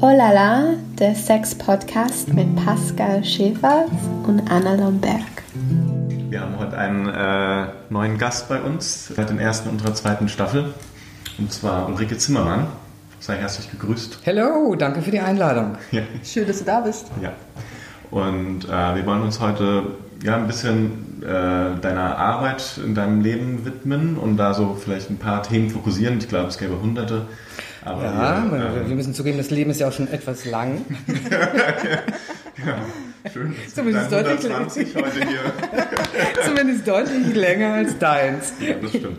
Oh la la, der Sex-Podcast mit Pascal Schäfer und Anna Lomberg. Wir haben heute einen äh, neuen Gast bei uns, seit den ersten unserer zweiten Staffel, und zwar Ulrike Zimmermann. Sei herzlich gegrüßt. Hallo, danke für die Einladung. Ja. Schön, dass du da bist. ja. Und äh, wir wollen uns heute ja, ein bisschen äh, deiner Arbeit in deinem Leben widmen und da so vielleicht ein paar Themen fokussieren. Ich glaube, es gäbe hunderte. Aber Ja, wir, wir, ähm, wir müssen zugeben, das Leben ist ja auch schon etwas lang. schön, dass du Zumindest deutlich 120 heute hier Zumindest deutlich länger als deins. Ja, das stimmt.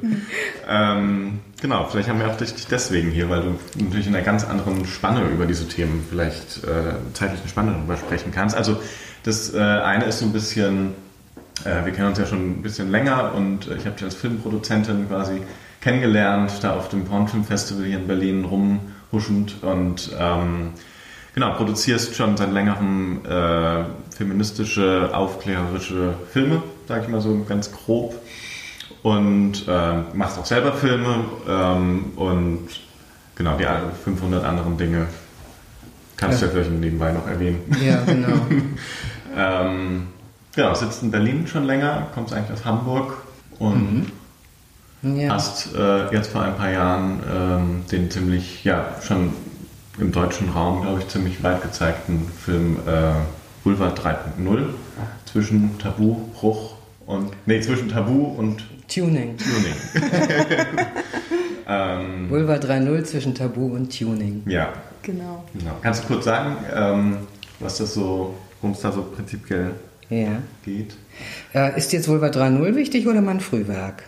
ähm, genau, vielleicht haben wir auch dich deswegen hier, weil du natürlich in einer ganz anderen Spanne über diese Themen vielleicht äh, zeitlichen Spanne darüber sprechen kannst. Also das äh, eine ist so ein bisschen, äh, wir kennen uns ja schon ein bisschen länger und ich habe dich als Filmproduzentin quasi kennengelernt, da auf dem Pornfilmfestival hier in Berlin rumhuschend und ähm, genau, produzierst schon seit längerem äh, feministische, aufklärerische Filme, sage ich mal so ganz grob und ähm, machst auch selber Filme ähm, und genau, die 500 anderen Dinge kannst du ja vielleicht nebenbei noch erwähnen. Ja, genau. Ähm, genau, sitzt in Berlin schon länger, kommst eigentlich aus Hamburg und Ja. hast äh, jetzt vor ein paar Jahren ähm, den ziemlich, ja, schon im deutschen Raum, glaube ich, ziemlich weit gezeigten Film äh, Boulevard 3.0 zwischen Tabubruch und, nee, zwischen Tabu und Tuning. Tuning. ähm, Vulva 3.0 zwischen Tabu und Tuning. ja, Genau. genau. Kannst du kurz sagen, ähm, was das so, worum es da so prinzipiell Ja. geht? Äh, ist jetzt Vulva 3.0 wichtig oder mein Frühwerk?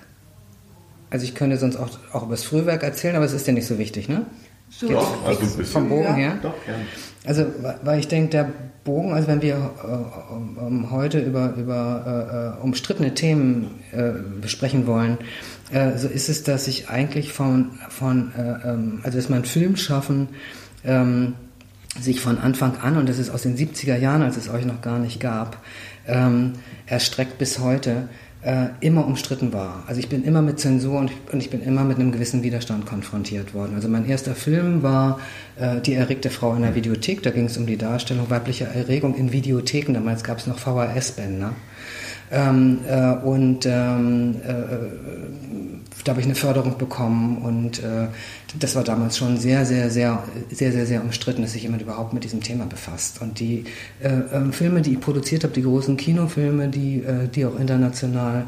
Also ich könnte sonst auch, auch über das Frühwerk erzählen, aber es ist ja nicht so wichtig, ne? So, Doch, also ein bisschen. Vom Bogen Ja. her? Doch, gerne. Also, weil ich denke, der Bogen, also wenn wir äh, um, um heute über, über äh, umstrittene Themen äh, besprechen wollen, äh, so ist es, dass ich eigentlich von, von äh, ähm, also dass mein Film schaffen, ähm, sich von Anfang an, und das ist aus den 70er Jahren, als es euch noch gar nicht gab, ähm, erstreckt bis heute, äh, immer umstritten war. Also ich bin immer mit Zensur und ich, und ich bin immer mit einem gewissen Widerstand konfrontiert worden. Also mein erster Film war äh, Die erregte Frau in der Videothek. Da ging es um die Darstellung weiblicher Erregung in Videotheken. Damals gab es noch VHS-Bänder. Ähm, äh, und ähm, äh, da habe ich eine Förderung bekommen und äh, das war damals schon sehr, sehr, sehr, sehr, sehr, sehr umstritten, dass sich jemand überhaupt mit diesem Thema befasst. Und die äh, ähm, Filme, die ich produziert habe, die großen Kinofilme, die, äh, die auch international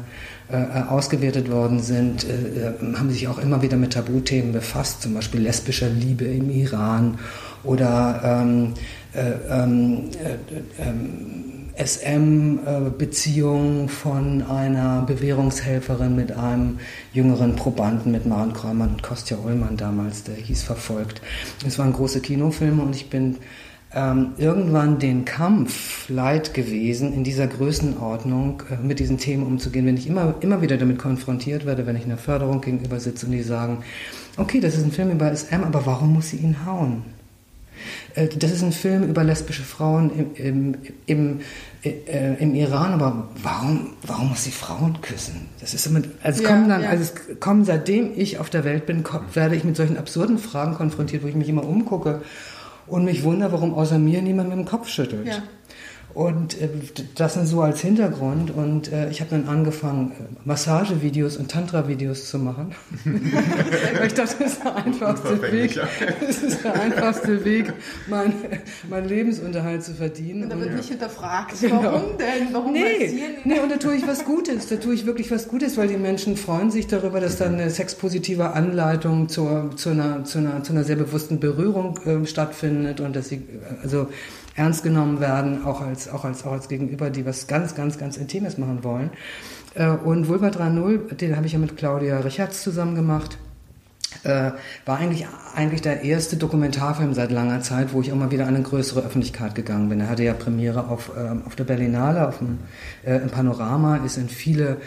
äh, äh, ausgewertet worden sind, äh, äh, haben sich auch immer wieder mit Tabuthemen befasst, zum Beispiel lesbischer Liebe im Iran oder ähm, ähm, äh, SM-Beziehung von einer Bewährungshelferin mit einem jüngeren Probanden, mit Maren Kräumann und Kostja Ullmann damals, der hieß Verfolgt. Es waren große Kinofilme und ich bin ähm, irgendwann den Kampf leid gewesen, in dieser Größenordnung äh, mit diesen Themen umzugehen, wenn ich immer, immer wieder damit konfrontiert werde, wenn ich einer Förderung gegenüber sitze und die sagen, okay, das ist ein Film über SM, aber warum muss sie ihn hauen? Äh, Das ist ein Film über lesbische Frauen im, im, im, äh, im Iran, aber warum, warum muss sie Frauen küssen? Das ist immer, also, Ja, kommen dann, ja. also es kommen seitdem ich auf der Welt bin, ko- werde ich mit solchen absurden Fragen konfrontiert, wo ich mich immer umgucke und mich wundere, warum außer mir niemand mit dem Kopf schüttelt. Ja. Und äh, das sind so als Hintergrund. Und äh, ich habe dann angefangen, äh, Massagevideos und Tantra-Videos zu machen. Weil ich dachte, das ist der einfachste Weg. Das ist der einfachste Weg, meinen mein Lebensunterhalt zu verdienen. Und da wird nicht hinterfragt, Genau. warum denn? Warum Nee, nee, und da tue ich was Gutes. Da tue ich wirklich was Gutes, weil die Menschen freuen sich darüber, dass dann eine sexpositive Anleitung zur, zu, einer, zu, einer, zu einer sehr bewussten Berührung ähm, stattfindet und dass sie äh, also ernst genommen werden, auch als, auch, als, auch als Gegenüber, die was ganz, ganz, ganz Intimes machen wollen. Äh, und Vulva 3.0, den habe ich ja mit Claudia Richards zusammen gemacht äh, war eigentlich, eigentlich der erste Dokumentarfilm seit langer Zeit, wo ich auch mal wieder an eine größere Öffentlichkeit gegangen bin. Er hatte ja Premiere auf, ähm, auf der Berlinale, auf dem, äh, im Panorama, ist in viele,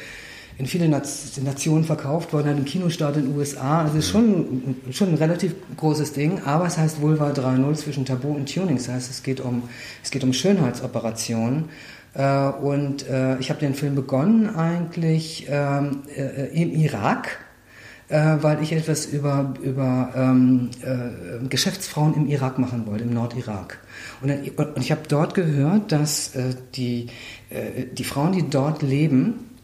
in viele Nationen verkauft worden, hat einen Kinostart in den USA. Also ist schon, schon ein relativ großes Ding, aber es heißt Vulva 3.0 zwischen Tabu und Tuning. Das heißt, es geht um, es geht um Schönheitsoperationen. Äh, und äh, ich habe den Film begonnen eigentlich ähm, äh, im Irak weil ich etwas über, über ähm, äh, Geschäftsfrauen im Irak machen wollte, im Nordirak. Und, ich habe dort gehört, dass die, die Frauen, die dort leben,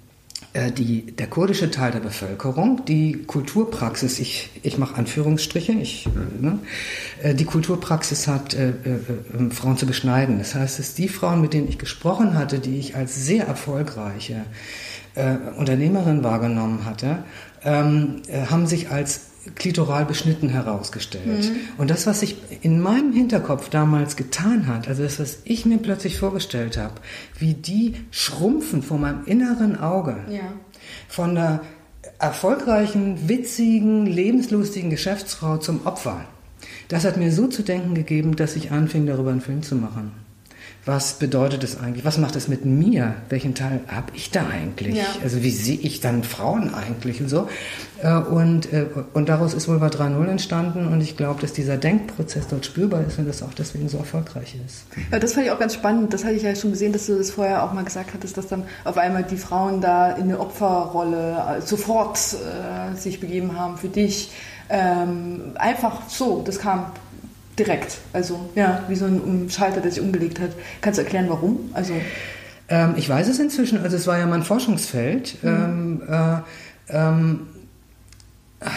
die, der kurdische Teil der Bevölkerung, die Kulturpraxis, ich, ich mache Anführungsstriche, ich, ne, äh, die Kulturpraxis hat, äh, äh, Frauen zu beschneiden. Das heißt, dass die Frauen, mit denen ich gesprochen hatte, die ich als sehr erfolgreiche äh, Unternehmerin wahrgenommen hatte, ähm, äh, haben sich als klitoral beschnitten herausgestellt. Mhm. Und das, was sich in meinem Hinterkopf damals getan hat, also das, was ich mir plötzlich vorgestellt habe, wie die schrumpfen vor meinem inneren Auge, Ja. von der erfolgreichen, witzigen, lebenslustigen Geschäftsfrau zum Opfer, das hat mir so zu denken gegeben, dass ich anfing, darüber einen Film zu machen. Was bedeutet es eigentlich? Was macht es mit mir? Welchen Teil habe ich da eigentlich? Ja. Also wie sehe ich dann Frauen eigentlich und so? Äh, Und, äh, und daraus ist Vulva 3.0 entstanden und ich glaube, dass dieser Denkprozess dort spürbar ist und das auch deswegen so erfolgreich ist. Ja, das fand ich auch ganz spannend. Das hatte ich ja schon gesehen, dass du das vorher auch mal gesagt hattest, dass dann auf einmal die Frauen da in eine Opferrolle äh, sofort äh, sich begeben haben für dich. Ähm, einfach so, das kam direkt. Also ja, wie so ein Schalter, der sich umgelegt hat. Kannst du erklären, warum? Also Ähm, ich weiß es inzwischen, also es war ja mein Forschungsfeld. Ähm, äh, ähm,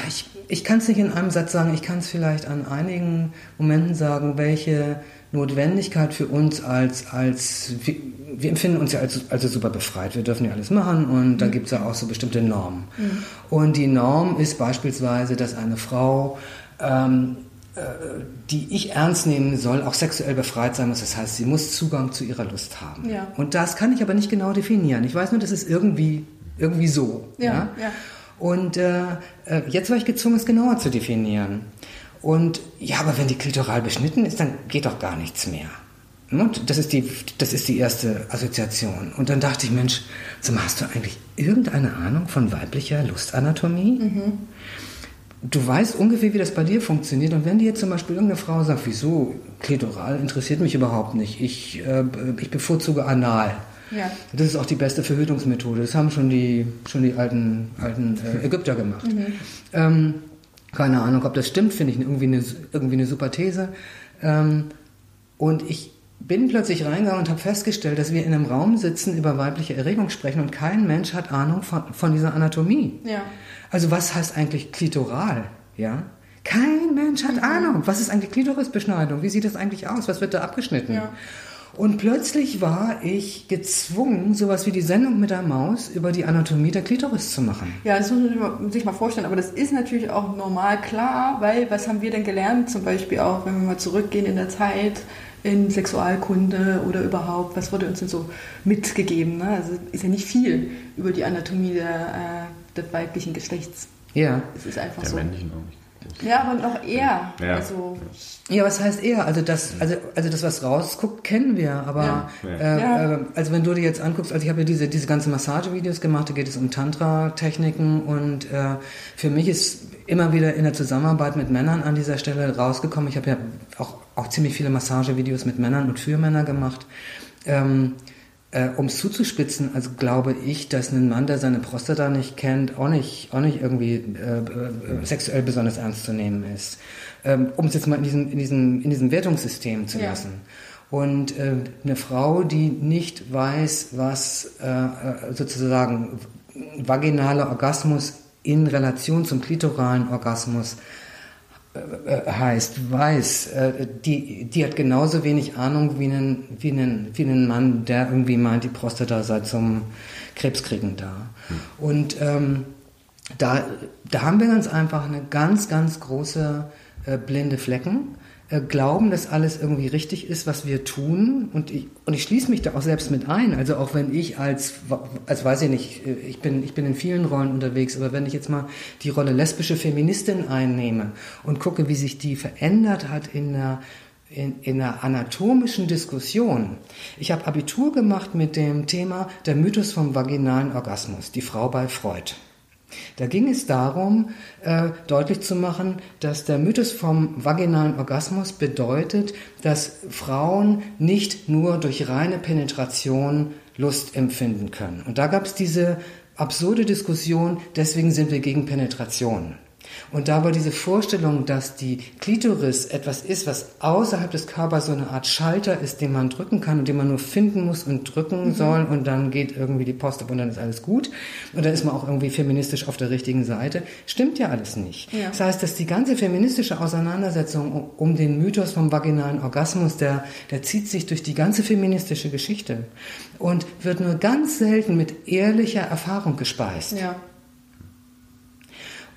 ich ich kann es nicht in einem Satz sagen, ich kann es vielleicht an einigen Momenten sagen, welche Notwendigkeit für uns als, als wir, wir empfinden uns ja als also super befreit. Wir dürfen ja alles machen und da gibt es ja auch so bestimmte Normen. Und die Norm ist beispielsweise, dass eine Frau ähm, äh, die ich ernst nehmen soll, auch sexuell befreit sein muss. Das heißt, sie muss Zugang zu ihrer Lust haben. Ja. Und das kann ich aber nicht genau definieren. Ich weiß nur, das ist irgendwie, irgendwie so. Ja, ja. Und äh, äh, jetzt war ich gezwungen, es genauer zu definieren. Und ja, aber wenn die klitoral beschnitten ist, dann geht doch gar nichts mehr. Und das ist die, das ist die erste Assoziation. Und dann dachte ich, Mensch, mal, hast du eigentlich irgendeine Ahnung von weiblicher Lustanatomie? Du weißt ungefähr, wie das bei dir funktioniert. Und wenn dir jetzt zum Beispiel irgendeine Frau sagt, wieso, klitoral interessiert mich überhaupt nicht, ich, äh, ich bevorzuge anal. Ja. Das ist auch die beste Verhütungsmethode. Das haben schon die, schon die alten, alten äh, Ägypter gemacht. Ähm, keine Ahnung, ob das stimmt, finde ich irgendwie eine, irgendwie eine super These. Ähm, und ich bin plötzlich reingegangen und habe festgestellt, dass wir in einem Raum sitzen, über weibliche Erregung sprechen und kein Mensch hat Ahnung von, von dieser Anatomie. Ja. Also was heißt eigentlich klitoral? Ja? Kein Mensch hat Ahnung. Was ist eigentlich Klitorisbeschneidung? Wie sieht das eigentlich aus? Was wird da abgeschnitten? Ja. Und plötzlich war ich gezwungen, sowas wie die Sendung mit der Maus über die Anatomie der Klitoris zu machen. Ja, das muss man sich mal vorstellen. Aber das ist natürlich auch normal klar, weil was haben wir denn gelernt? Zum Beispiel auch, wenn wir mal zurückgehen in der Zeit in Sexualkunde oder überhaupt, was wurde uns denn so mitgegeben? Ne? Also ist ja nicht viel über die Anatomie der, äh, des weiblichen Geschlechts. Ja. Es ist einfach Der so. männlichen auch nicht. Ja, aber noch eher. Ja. Also, Ja, was heißt eher? Also das, also, also das, was rausguckt, kennen wir. Aber Ja. Äh, Ja. Äh, also wenn du dir jetzt anguckst, also ich habe ja diese, diese ganzen Massagevideos gemacht, da geht es um Tantra-Techniken und äh, für mich ist immer wieder in der Zusammenarbeit mit Männern an dieser Stelle rausgekommen. Ich habe ja auch, auch ziemlich viele Massagevideos mit Männern und für Männer gemacht. Ähm, äh, um es zuzuspitzen, also glaube ich, dass ein Mann, der seine Prostata nicht kennt, auch nicht, auch nicht irgendwie äh, äh, sexuell besonders ernst zu nehmen ist. Ähm, um es jetzt mal in diesem, in diesem, in diesem Wertungssystem zu Ja. lassen. Und äh, eine Frau, die nicht weiß, was äh, äh, sozusagen vaginaler Orgasmus in Relation zum klitoralen Orgasmus äh, heißt, weiß, äh, die, die hat genauso wenig Ahnung wie ein, wie, ein, wie ein Mann, der irgendwie meint, die Prostata sei zum Krebskriegen da. Und ähm, da, da haben wir ganz einfach eine ganz, ganz große äh, blinde Flecken. Äh, glauben, dass alles irgendwie richtig ist, was wir tun. Und ich, und ich schließe mich da auch selbst mit ein. Also auch wenn ich als, als weiß ich nicht, äh, ich bin, ich bin in vielen Rollen unterwegs, aber wenn ich jetzt mal die Rolle lesbische Feministin einnehme und gucke, wie sich die verändert hat in einer in, in einer anatomischen Diskussion. Ich habe Abitur gemacht mit dem Thema der Mythos vom vaginalen Orgasmus, die Frau bei Freud. Da ging es darum, äh, deutlich zu machen, dass der Mythos vom vaginalen Orgasmus bedeutet, dass Frauen nicht nur durch reine Penetration Lust empfinden können. Und da gab es diese absurde Diskussion, deswegen sind wir gegen Penetration. Und dabei diese Vorstellung, dass die Klitoris etwas ist, was außerhalb des Körpers so eine Art Schalter ist, den man drücken kann und den man nur finden muss und drücken mhm. soll und dann geht irgendwie die Post ab und dann ist alles gut und dann ist man auch irgendwie feministisch auf der richtigen Seite, stimmt ja alles nicht. Ja. Das heißt, dass die ganze feministische Auseinandersetzung um den Mythos vom vaginalen Orgasmus, der, der zieht sich durch die ganze feministische Geschichte und wird nur ganz selten mit ehrlicher Erfahrung gespeist. Ja.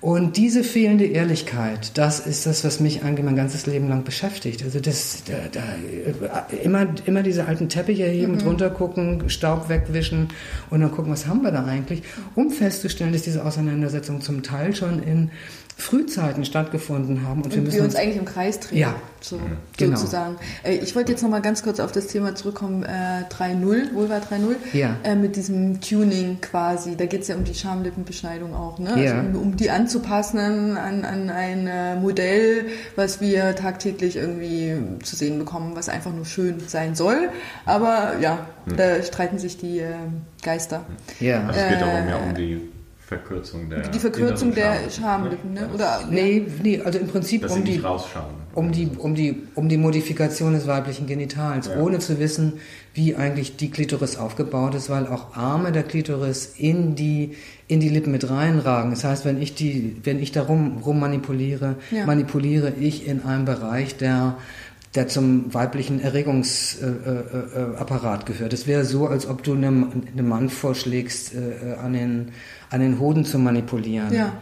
Und diese fehlende Ehrlichkeit, das ist das, was mich eigentlich mein ganzes Leben lang beschäftigt. Also das, da, da, immer, immer diese alten Teppiche heben, mhm. drunter gucken, Staub wegwischen und dann gucken, was haben wir da eigentlich, um festzustellen, dass diese Auseinandersetzung zum Teil schon in Frühzeiten stattgefunden haben. Und, wir, müssen wir uns, uns eigentlich im Kreis drehen, ja, so, genau. sozusagen. Äh, ich wollte jetzt noch mal ganz kurz auf das Thema zurückkommen, äh, 3.0, Vulva 3.0, ja. äh, mit diesem Tuning quasi. Da geht es ja um die Schamlippenbeschneidung auch, ne? Ja. Also, um die anzupassen an, an ein äh, Modell, was wir tagtäglich irgendwie zu sehen bekommen, was einfach nur schön sein soll. Aber ja, hm. da streiten sich die äh, Geister. Ja, also es geht darum ja um die Verkürzung der Die Verkürzung der Schamlippen, ne? Oder, nee, nee, also im Prinzip Dass um die, um die, um die, um die Modifikation des weiblichen Genitals, ja. ohne zu wissen, wie eigentlich die Klitoris aufgebaut ist, weil auch Arme der Klitoris in die, in die Lippen mit reinragen. Das heißt, wenn ich die, wenn ich da rum, rum manipuliere, ja. manipuliere ich in einem Bereich, der der zum weiblichen Erregungsapparat äh, äh, gehört. Es wäre so, als ob du einem, einem Mann vorschlägst, äh, an den an den Hoden zu manipulieren. Ja.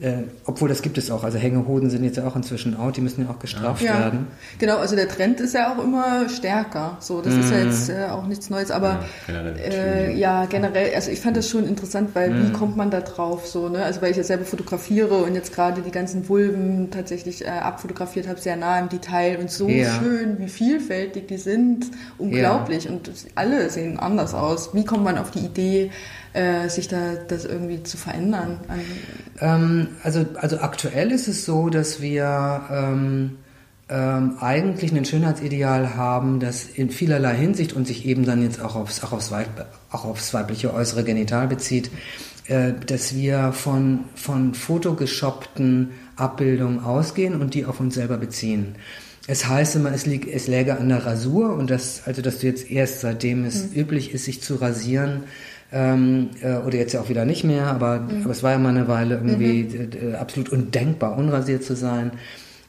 Äh, obwohl das gibt es auch. Also Hängehoden sind jetzt ja auch inzwischen out, die müssen ja auch gestraft ja. werden. Genau, also der Trend ist ja auch immer stärker. So, das mm. ist ja mhm. jetzt äh, auch nichts Neues, aber ja, äh, ja, generell, also ich fand das schon interessant, weil mm. wie mhm. kommt man da drauf? So, ne? Also weil ich ja selber fotografiere und jetzt gerade die ganzen Vulven tatsächlich äh, abfotografiert habe, sehr nah im Detail und so ja. schön, wie vielfältig die sind. Unglaublich. Und alle sehen anders aus. Wie kommt man auf die Idee, äh, sich da das irgendwie zu verändern? Ähm, also, also aktuell ist es so, dass wir ähm, ähm, eigentlich ein Schönheitsideal haben, das in vielerlei Hinsicht und sich eben dann jetzt auch aufs, auch aufs, Weib, auch aufs weibliche äußere Genital bezieht, äh, dass wir von, von fotogeshoppten Abbildungen ausgehen und die auf uns selber beziehen. Es heißt immer, es, liegt, es läge an der Rasur und das, also dass du jetzt erst seitdem es mhm. üblich ist, sich zu rasieren, ähm, äh, oder jetzt ja auch wieder nicht mehr, aber, mhm. aber es war ja mal eine Weile irgendwie mhm. äh, absolut undenkbar, unrasiert zu sein.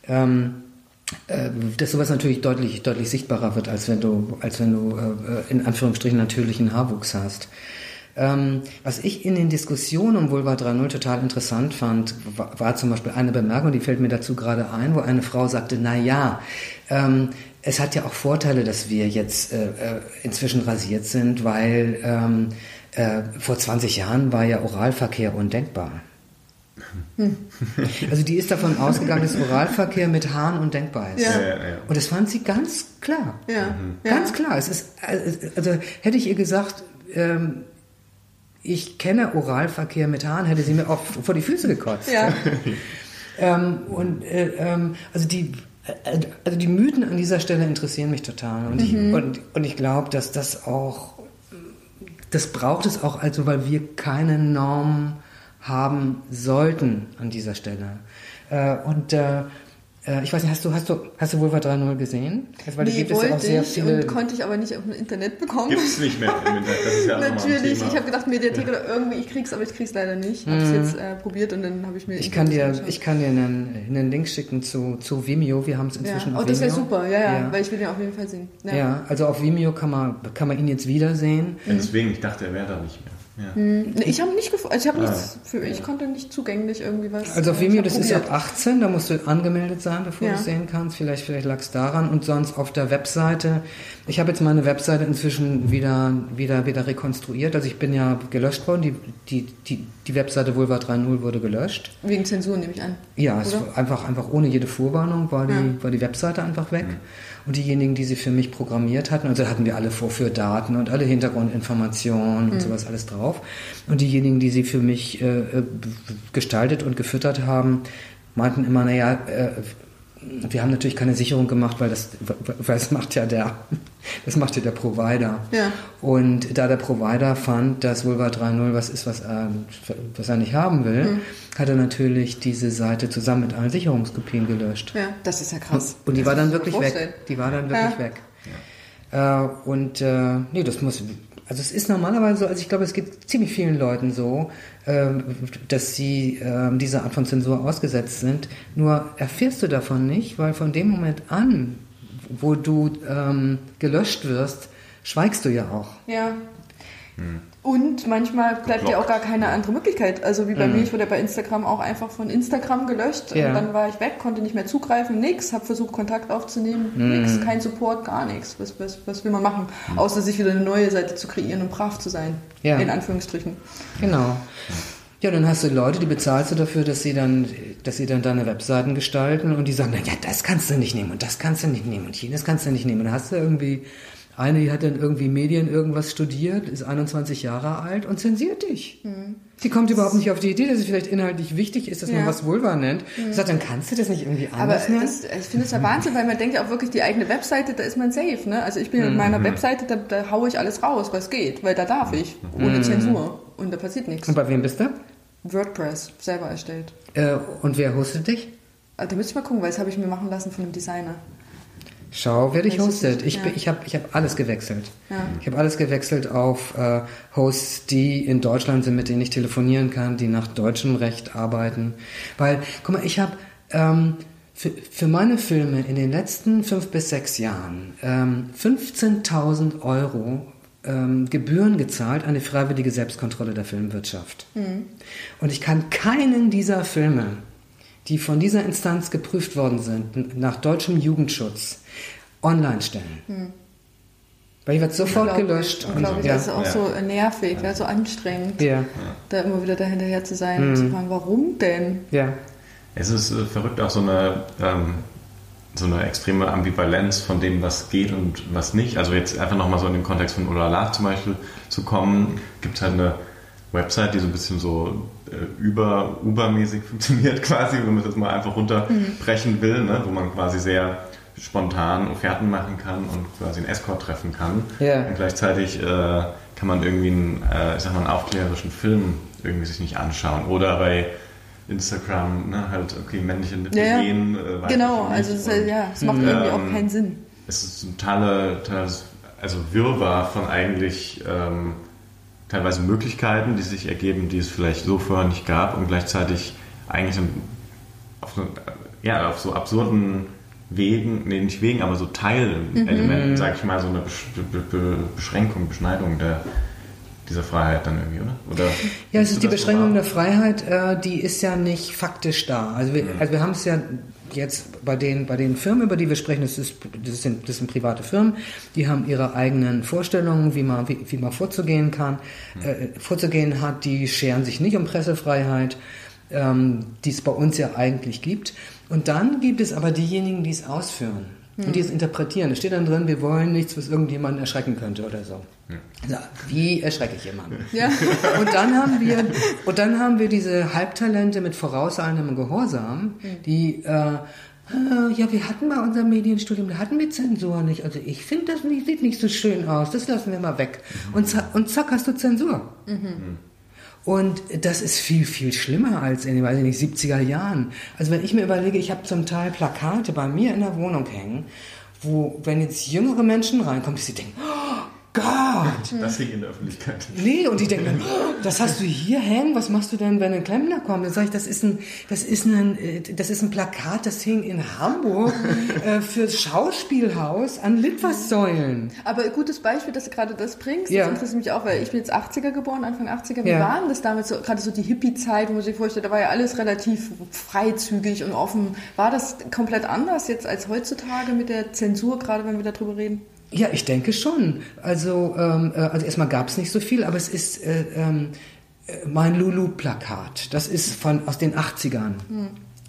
Ähm, äh, dass sowas natürlich deutlich, deutlich sichtbarer wird, als wenn du, als wenn du äh, in Anführungsstrichen natürlichen Haarwuchs hast. Ähm, was ich in den Diskussionen um Vulva 3.0 total interessant fand, war, war, zum Beispiel eine Bemerkung, die fällt mir dazu gerade ein, wo eine Frau sagte, na ja, ähm, es hat ja auch Vorteile, dass wir jetzt äh, äh inzwischen rasiert sind, weil ähm, äh, vor 20 Jahren war ja Oralverkehr undenkbar. Hm. Also die ist davon ausgegangen, dass Oralverkehr mit Haaren undenkbar ist. Ja. Ja, ja, Und das fand sie ganz klar. Mhm. Ganz klar. Es ist, also hätte ich ihr gesagt, ähm, ich kenne Oralverkehr mit Haaren, hätte sie mir auch vor die Füße gekotzt. ähm, und äh, ähm, also die äh, also die Mythen an dieser Stelle interessieren mich total. Und mhm. ich, und, und ich glaube, dass das auch das braucht es auch, also weil wir keine Norm haben sollten an dieser Stelle. Äh, und äh, ich weiß nicht, hast du, hast du, hast du Vulva 3.0 gesehen? Also, weil nee, gibt wollte es ja auch sehr viele und konnte ich aber nicht auf dem Internet bekommen. Gibt es nicht mehr im Internet, das ist ja Natürlich, ich habe gedacht Mediathek ja. oder irgendwie, ich krieg's, aber ich krieg's leider nicht. Habe es mhm. jetzt äh, probiert und dann habe ich mir... Ich kann dir, ich kann dir einen, einen Link schicken zu, zu Vimeo, wir haben es inzwischen ja. auf oh, das wäre super, ja, ja, weil ich will den auf jeden Fall sehen. Ja, ja also auf Vimeo kann man, kann man ihn jetzt wiedersehen. Deswegen, ich dachte, er wäre da nicht mehr. Ja. Hm, ich habe nicht ich habe ah. nichts für, ich konnte nicht zugänglich irgendwie was. Also auf Vimeo, das probiert. ist ab 18, da musst du angemeldet sein, bevor ja. du es sehen kannst. Vielleicht, vielleicht lag es daran. Und sonst auf der Webseite. Ich habe jetzt meine Webseite inzwischen wieder, wieder, wieder rekonstruiert. Also ich bin ja gelöscht worden. Die, die, die, die Webseite Vulva 3.0 wurde gelöscht. Wegen Zensur nehme ich an. Ja, es war einfach, einfach ohne jede Vorwarnung war die, ja. war die Webseite einfach weg. Mhm. Und diejenigen, die sie für mich programmiert hatten, also hatten wir alle Vorführdaten und alle Hintergrundinformationen und mhm. sowas alles drauf. Und diejenigen, die sie für mich äh, äh gestaltet und gefüttert haben, meinten immer, naja, äh, wir haben natürlich keine Sicherung gemacht, weil das, weil das macht ja der, das macht ja der Provider. Ja. Und da der Provider fand, dass Vulva 3.0 was ist, was er, was er nicht haben will, Mhm. hat er natürlich diese Seite zusammen mit allen Sicherungskopien gelöscht. Ja, das ist ja krass. Und die Das war dann wirklich weg. Die war dann wirklich Ja. weg. Äh, und äh, nee, das muss. Also es ist normalerweise so, also ich glaube, es geht ziemlich vielen Leuten so, ähm, dass sie ähm, dieser Art von Zensur ausgesetzt sind. Nur erfährst du davon nicht, weil von dem Moment an, wo du ähm, gelöscht wirst, schweigst du ja auch. Ja. Und manchmal bleibt dir auch gar keine andere Möglichkeit. Also wie bei mir, ich wurde ja bei Instagram auch einfach von Instagram gelöscht. Ja. Und dann war ich weg, konnte nicht mehr zugreifen, nix, habe versucht Kontakt aufzunehmen, nix, kein Support, gar nichts. Was, was, was will man machen? Außer sich wieder eine neue Seite zu kreieren und brav zu sein. Ja. In Anführungsstrichen. Genau. Ja, dann hast du Leute, die bezahlst du dafür, dass sie dann, dass sie dann deine Webseiten gestalten und die sagen dann, ja, das kannst du nicht nehmen und das kannst du nicht nehmen und jenes kannst du nicht nehmen. Und dann hast du irgendwie eine, die hat dann irgendwie Medien irgendwas studiert, ist 21 Jahre alt und zensiert dich. Die kommt überhaupt nicht auf die Idee, dass es vielleicht inhaltlich wichtig ist, dass man Ja. was Vulva nennt. Sagt, dann kannst du das nicht irgendwie Aber anders nennen. das, ich finde es ja Wahnsinn, weil man denkt ja auch wirklich, die eigene Webseite, da ist man safe. Ne? Also ich bin in meiner Webseite, da, da haue ich alles raus, was geht, weil da darf ich, ohne Zensur. Und da passiert nichts. Und bei wem bist du? WordPress, selber erstellt. Äh, und wer hostet dich? Also, da müsste ich mal gucken, weil das habe ich mir machen lassen von einem Designer. Schau, wer dich hostet. Ich, ja. ich habe ich hab alles gewechselt. Ja. Ich habe alles gewechselt auf äh, Hosts, die in Deutschland sind, mit denen ich telefonieren kann, die nach deutschem Recht arbeiten. Weil, guck mal, ich habe ähm, für, für meine Filme in den letzten fünf bis sechs Jahren ähm, 15.000 Euro ähm, Gebühren gezahlt an die freiwillige Selbstkontrolle der Filmwirtschaft. Und ich kann keinen dieser Filme, die von dieser Instanz geprüft worden sind, nach deutschem Jugendschutz, online stellen. Weil ich werde sofort Unglaublich, gelöscht. und Unglaublich, ja. das ist auch Ja. so nervig, ja. so anstrengend, Ja, da immer wieder dahinterher zu sein und zu fragen, warum denn? ja. Es ist äh, verrückt auch so eine, ähm, so eine extreme Ambivalenz von dem, was geht und was nicht. Also jetzt einfach nochmal so in den Kontext von Olala zum Beispiel zu kommen, gibt es halt eine Website, die so ein bisschen so äh, über Uber-mäßig funktioniert quasi, wenn man das mal einfach runterbrechen will, ne? wo man quasi sehr spontan Offerten machen kann und quasi einen Escort treffen kann. Ja. Und gleichzeitig äh, kann man irgendwie einen, äh, ich sag mal, einen aufklärerischen Film irgendwie sich nicht anschauen. Oder bei Instagram, ne, halt, okay, männliche Lippen Ja, gehen. Äh, Genau, also es, Und ja, es macht irgendwie Ähm, auch keinen Sinn. Es ist ein totale, totales, also Wirrwarr von eigentlich ähm, teilweise Möglichkeiten, die sich ergeben, die es vielleicht so vorher nicht gab und gleichzeitig eigentlich auf ja, auf so absurden Wegen, nee, nicht Wegen, aber so Teilelementen, sag ich mal, so eine Besch Be Be Beschränkung, Beschneidung der, dieser Freiheit dann irgendwie, oder? oder Ja, es ist die Beschränkung der Freiheit, äh, die ist ja nicht faktisch da. Also wir, also wir haben es ja jetzt bei den, bei den Firmen, über die wir sprechen, das, ist, das, sind, das sind private Firmen, die haben ihre eigenen Vorstellungen, wie man, wie, wie man vorzugehen kann, äh, vorzugehen hat, die scheren sich nicht um Pressefreiheit, ähm, die es bei uns ja eigentlich gibt. Und dann gibt es aber diejenigen, die es ausführen und die es interpretieren. Da steht dann drin, wir wollen nichts, was irgendjemanden erschrecken könnte oder so. Also, wie erschrecke ich jemanden? Ja. Und dann haben wir, und dann haben wir diese Halbtalente mit vorauseilendem Gehorsam, die, äh, äh, ja, wir hatten bei unserem Medienstudium, da hatten wir Zensur nicht. Also ich finde, das nicht, sieht nicht so schön aus, das lassen wir mal weg. Und, zack, und zack hast du Zensur. Und das ist viel, viel schlimmer als in den, weiß ich nicht, 70er Jahren. Also wenn ich mir überlege, ich habe zum Teil Plakate bei mir in der Wohnung hängen, wo, wenn jetzt jüngere Menschen reinkommen, die sie denken, oh Gott, Das hing in der Öffentlichkeit. Nee, und die denken dann, "Oh, das hast du hier hängen, was machst du denn, wenn ein Klempner kommt? Dann sage ich, das ist ein, das ist ein, äh, das ist ein Plakat, das hing in Hamburg äh, fürs Schauspielhaus an Litfaßsäulen. Aber ein gutes Beispiel, dass du gerade das bringst, Ja. das interessiert mich auch, weil ich bin jetzt 80er geboren, Anfang 80er. Wie Ja. war denn das damals, so, gerade so die Hippie-Zeit, wo man sich vorstellt, da war ja alles relativ freizügig und offen. War das komplett anders jetzt als heutzutage mit der Zensur, gerade wenn wir darüber reden? Ja, ich denke schon. Also, ähm, äh, also erstmal gab es nicht so viel, aber es ist äh, ähm, äh, mein Lulu-Plakat. Das ist von aus den 80ern.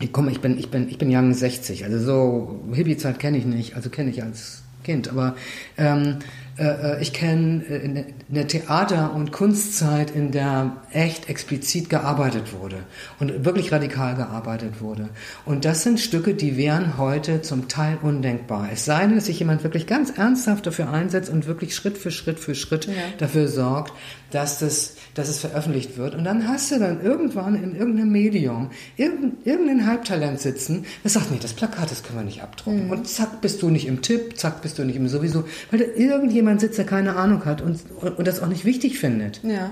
Ich komme, ich bin, ich bin, ich bin Young 60, also so Hippie-Zeit kenne ich nicht, also kenne ich als Kind, aber ähm, äh, äh, ich kenne äh, eine Theater- und Kunstzeit, in der echt explizit gearbeitet wurde und wirklich radikal gearbeitet wurde. Und das sind Stücke, die wären heute zum Teil undenkbar. Es sei denn, dass sich jemand wirklich ganz ernsthaft dafür einsetzt und wirklich Schritt für Schritt für Schritt ja. dafür sorgt, dass, das, dass es veröffentlicht wird. Und dann hast du dann irgendwann in irgendeinem Medium irgendein Halbtalent sitzen, das sagt, nee, das Plakat, das können wir nicht abdrucken. Mhm. Und zack, bist du nicht im Tipp, zack, bist du nicht im sowieso, weil da irgendjemand sitzt, der keine Ahnung hat und, und, und das auch nicht wichtig findet. Ja.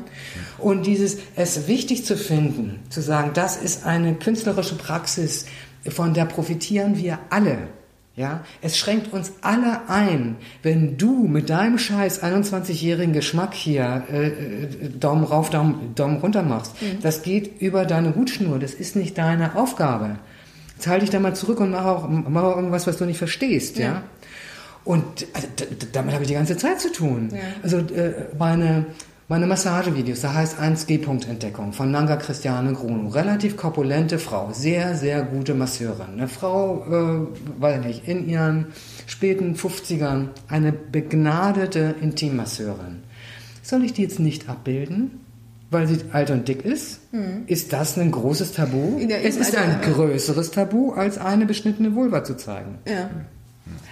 Und dieses, es wichtig zu finden, zu sagen, das ist eine künstlerische Praxis, von der profitieren wir alle. Ja, es schränkt uns alle ein, wenn du mit deinem scheiß 21-jährigen Geschmack hier äh, äh, Daumen rauf, Daumen, Daumen runter machst. Mhm. Das geht über deine Hutschnur. Das ist nicht deine Aufgabe. Jetzt halte dich da mal zurück und mach auch, mach auch irgendwas, was du nicht verstehst. Ja. ja? Und also, damit habe ich die ganze Zeit zu tun. Ja. Also äh, meine meine Massagevideos, da heißt 1G-Punkt-Entdeckung von Nanga Christiane Gruno. Relativ korpulente Frau, sehr, sehr gute Masseurin. Eine Frau, äh, weiß nicht, in ihren späten 50ern, eine begnadete Intimmasseurin. Soll ich die jetzt nicht abbilden? Weil sie alt und dick ist? Mhm. Ist das ein großes Tabu? Es ist ein größeres Tabu, als eine beschnittene Vulva zu zeigen. Ja.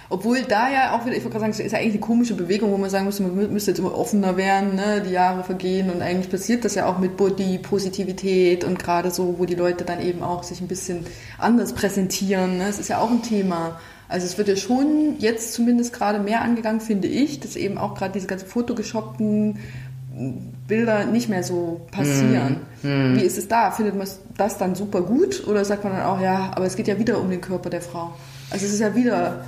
Obwohl da ja auch wieder, ich wollte gerade sagen, es ist ja eigentlich eine komische Bewegung, wo man sagen müsste, man müsste jetzt immer offener werden, ne? die Jahre vergehen und eigentlich passiert das ja auch mit Body, Positivität und gerade so, wo die Leute dann eben auch sich ein bisschen anders präsentieren. Ne? Das ist ja auch ein Thema. Also es wird ja schon jetzt zumindest gerade mehr angegangen, finde ich, dass eben auch gerade diese ganzen fotogeshoppten Bilder nicht mehr so passieren. Mm. Wie ist es da? Findet man das dann super gut oder sagt man dann auch, ja, aber es geht ja wieder um den Körper der Frau? Also es ist ja wieder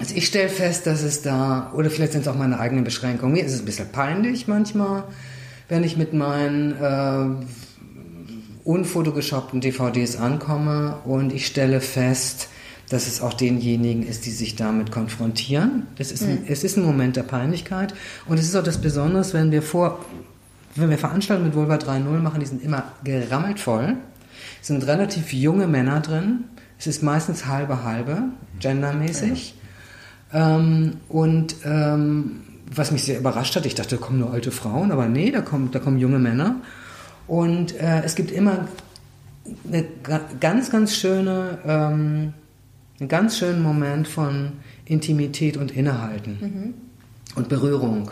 also ich stelle fest, dass es da, oder vielleicht sind es auch meine eigenen Beschränkungen, mir ist es ein bisschen peinlich manchmal, wenn ich mit meinen äh, unfotogeshoppten DVDs ankomme und ich stelle fest, dass es auch denjenigen ist, die sich damit konfrontieren. Das ist ein, mhm. Es ist ein Moment der Peinlichkeit und es ist auch das Besondere, wenn wir vor, wenn wir Veranstaltungen mit Vulva 3.0 machen, die sind immer gerammelt voll. Es sind relativ junge Männer drin. Es ist meistens halbe halbe, gendermäßig. Ähm, und ähm, was mich sehr überrascht hat, ich dachte, da kommen nur alte Frauen, aber nee, da kommen, da kommen junge Männer. Und äh, es gibt immer eine ganz, ganz schöne, ähm, einen ganz schönen Moment von Intimität und Innehalten mhm. und Berührung.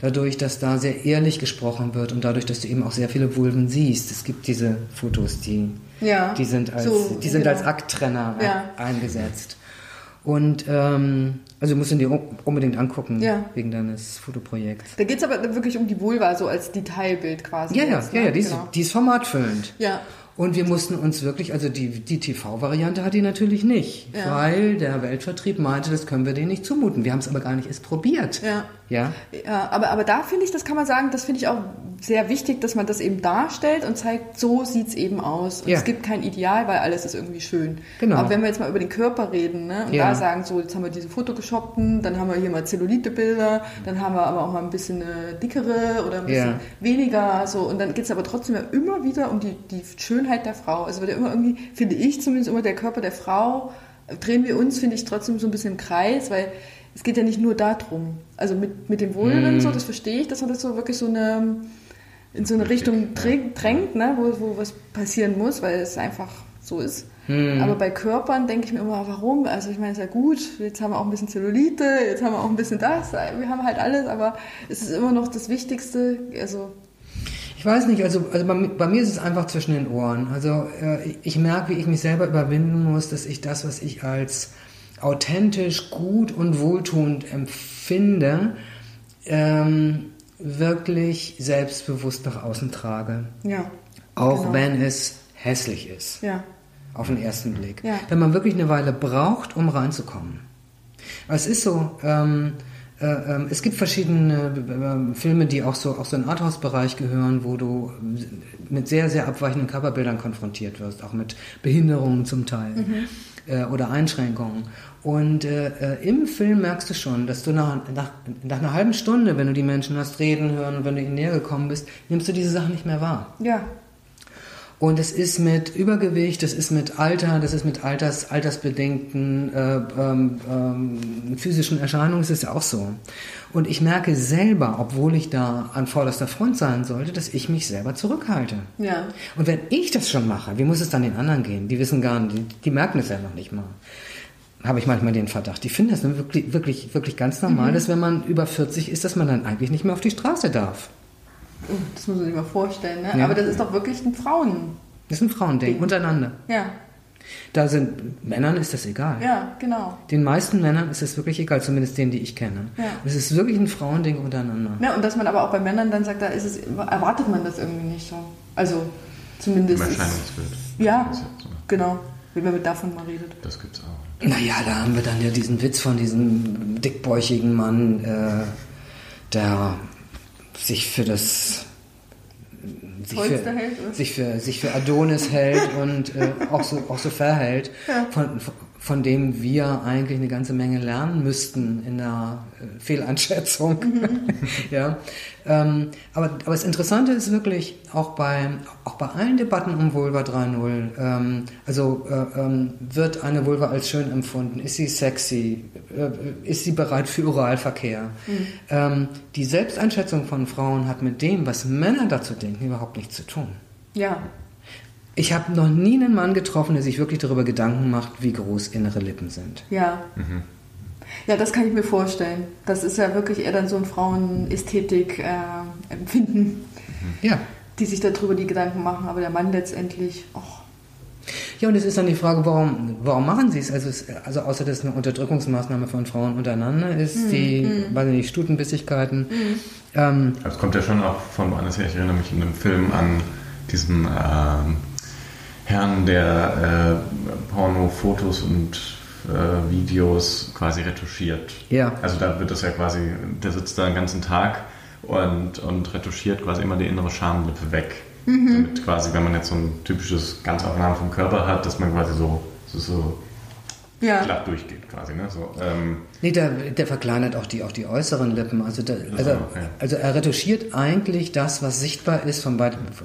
Dadurch, dass da sehr ehrlich gesprochen wird und dadurch, dass du eben auch sehr viele Vulven siehst. Es gibt diese Fotos, die, ja, die sind als, so, die sind genau. als Akttrenner ja. eingesetzt. Und ähm, also du musst ihn dir unbedingt angucken, ja. wegen deines Fotoprojekts. Da geht es aber wirklich um die Vulva, so als Detailbild quasi. Ja, ja, jetzt, ja, ne? ja, die, genau. ist, die ist formatfüllend. Ja. Und wir mussten uns wirklich, also die, die TV-Variante hat die natürlich nicht, ja. weil der Weltvertrieb meinte, das können wir denen nicht zumuten. Wir haben es aber gar nicht erst probiert. Ja. Ja. ja aber, aber da finde ich, das kann man sagen, das finde ich auch sehr wichtig, dass man das eben darstellt und zeigt, so sieht es eben aus. Und ja. es gibt kein Ideal, weil alles ist irgendwie schön. Genau. Aber wenn wir jetzt mal über den Körper reden ne, und ja. da sagen, so, jetzt haben wir diese Fotogeshoppten, dann haben wir hier mal Zellulite-Bilder, dann haben wir aber auch mal ein bisschen eine dickere oder ein bisschen ja. weniger. So. Und dann geht es aber trotzdem immer wieder um die, die Schönheit der Frau. Also wird ja immer irgendwie, finde ich zumindest immer der Körper der Frau, drehen wir uns, finde ich, trotzdem so ein bisschen im Kreis, weil es geht ja nicht nur darum. Also mit, mit dem Wohlwollen mm. so, das verstehe ich, dass man das so wirklich so eine in so eine Richtung drängt, ne, wo, wo was passieren muss, weil es einfach so ist. Hm. Aber bei Körpern denke ich mir immer, warum? Also ich meine, es ist ja gut, jetzt haben wir auch ein bisschen Zellulite, jetzt haben wir auch ein bisschen das, wir haben halt alles, aber es ist immer noch das Wichtigste. Also ich weiß nicht, also, also bei, bei, mir ist es einfach zwischen den Ohren. Also äh, ich merke, wie ich mich selber überwinden muss, dass ich das, was ich als authentisch, gut und wohltuend empfinde, ähm, wirklich selbstbewusst nach außen trage. Ja. Auch genau. wenn es hässlich ist. Ja. Auf den ersten Blick. Ja. Wenn man wirklich eine Weile braucht, um reinzukommen. Es ist so, ähm, äh, äh, es gibt verschiedene äh, Filme, die auch so, auch so in den Arthouse-Bereich gehören, wo du mit sehr, sehr abweichenden Körperbildern konfrontiert wirst, auch mit Behinderungen zum Teil. Mhm äh, oder Einschränkungen. Und äh, äh, im Film merkst du schon, dass du nach, nach, nach einer halben Stunde, wenn du die Menschen hast reden hören und wenn du ihnen näher gekommen bist, nimmst du diese Sachen nicht mehr wahr. Ja. Und es ist mit Übergewicht, das ist mit Alter, das ist mit Alters, altersbedingten äh, ähm, ähm, physischen Erscheinungen, es ist ja auch so. Und ich merke selber, obwohl ich da an vorderster Front sein sollte, dass ich mich selber zurückhalte. Ja. Und wenn ich das schon mache, wie muss es dann den anderen gehen? Die wissen gar nicht, die, die merken es ja noch nicht mal. Habe ich manchmal den Verdacht. Die finden das wirklich, wirklich, wirklich ganz normal, dass wenn man über 40 ist, dass man dann eigentlich nicht mehr auf die Straße darf. Das muss man sich mal vorstellen, ne? Ja. Aber das ist doch wirklich ein Frauen. Das ist ein Frauending, Ding. untereinander. Ja, Da sind Männern ist das egal. ja, genau. Den meisten Männern ist es wirklich egal, zumindest denen, die ich kenne. Ja. Es ist wirklich ein Frauending untereinander. Ja, und dass man aber auch bei Männern dann sagt, da ist es, erwartet man das irgendwie nicht so. Also zumindest. Erscheinungsbild. ja, genau. Wenn man davon mal redet. Das gibt's auch. Naja, da haben wir dann ja diesen Witz von diesem dickbäuchigen Mann, äh, der sich für das sich für, hält, sich für sich für Adonis hält und äh, auch so auch so verhält, von, von dem wir eigentlich eine ganze Menge lernen müssten in der äh, Fehleinschätzung. ja, ähm, aber aber das Interessante ist wirklich auch bei auch bei allen Debatten um Vulva 3.0. Ähm, also äh, ähm, wird eine Vulva als schön empfunden? Ist sie sexy? Äh, ist sie bereit für Oralverkehr? Ähm, die Selbsteinschätzung von Frauen hat mit dem, was Männer dazu denken, überhaupt nichts zu tun. Ja, Ich habe noch nie einen Mann getroffen, der sich wirklich darüber Gedanken macht, wie groß innere Lippen sind. ja. Ja, das kann ich mir vorstellen. Das ist ja wirklich eher dann so ein Frauenästhetik-Empfinden, Ja. die sich darüber die Gedanken machen. Aber der Mann letztendlich, och, Ja, und es ist dann die Frage, warum, warum machen sie es? Also, es? also außer dass es eine Unterdrückungsmaßnahme von Frauen untereinander ist, die, weiß ich nicht, Stutenbissigkeiten. Ähm, Also es kommt ja schon auch von woanders her. Ich erinnere mich in einem Film an diesen ähm, Herrn, der äh, Porno-Fotos und äh, Videos quasi retuschiert. Ja. Also da wird das ja quasi, der sitzt da den ganzen Tag und, und retuschiert quasi immer die innere Schamlippe weg. Damit quasi, wenn man jetzt so ein typisches Ganzaufnahme vom Körper hat, dass man quasi so, so, so ja. glatt durchgeht quasi. Ne? So, ähm, nee, der, der verkleinert auch die, auch die äußeren Lippen. Also, der, also, okay. also er retuschiert eigentlich das, was sichtbar ist vom,